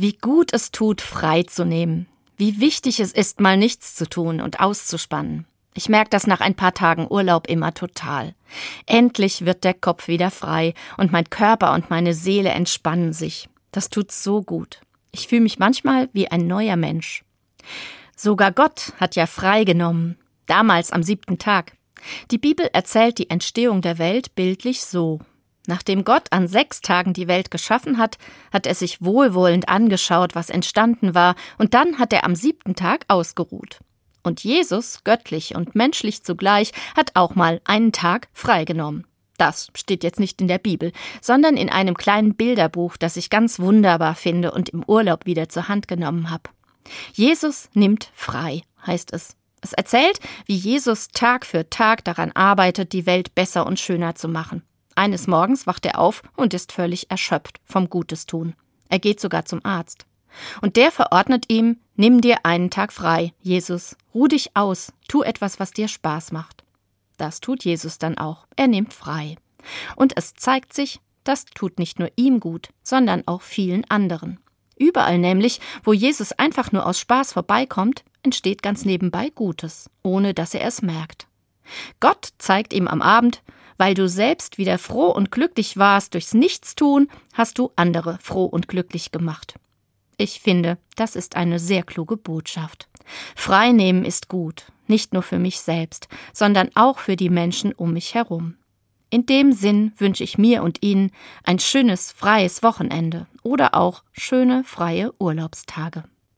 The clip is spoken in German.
Wie gut es tut, frei zu nehmen. Wie wichtig es ist, mal nichts zu tun und auszuspannen. Ich merke das nach ein paar Tagen Urlaub immer total. Endlich wird der Kopf wieder frei und mein Körper und meine Seele entspannen sich. Das tut so gut. Ich fühle mich manchmal wie ein neuer Mensch. Sogar Gott hat ja frei genommen. Damals am siebten Tag. Die Bibel erzählt die Entstehung der Welt bildlich so. Nachdem Gott an sechs Tagen die Welt geschaffen hat, hat er sich wohlwollend angeschaut, was entstanden war, und dann hat er am siebten Tag ausgeruht. Und Jesus, göttlich und menschlich zugleich, hat auch mal einen Tag freigenommen. Das steht jetzt nicht in der Bibel, sondern in einem kleinen Bilderbuch, das ich ganz wunderbar finde und im Urlaub wieder zur Hand genommen habe. Jesus nimmt frei, heißt es. Es erzählt, wie Jesus Tag für Tag daran arbeitet, die Welt besser und schöner zu machen. Eines Morgens wacht er auf und ist völlig erschöpft vom Gutes tun. Er geht sogar zum Arzt. Und der verordnet ihm, nimm dir einen Tag frei, Jesus, ruh dich aus, tu etwas, was dir Spaß macht. Das tut Jesus dann auch, er nimmt frei. Und es zeigt sich, das tut nicht nur ihm gut, sondern auch vielen anderen. Überall nämlich, wo Jesus einfach nur aus Spaß vorbeikommt, entsteht ganz nebenbei Gutes, ohne dass er es merkt. Gott zeigt ihm am Abend, weil du selbst wieder froh und glücklich warst durchs Nichtstun, hast du andere froh und glücklich gemacht. Ich finde, das ist eine sehr kluge Botschaft. Freinehmen ist gut, nicht nur für mich selbst, sondern auch für die Menschen um mich herum. In dem Sinn wünsche ich mir und Ihnen ein schönes, freies Wochenende oder auch schöne, freie Urlaubstage.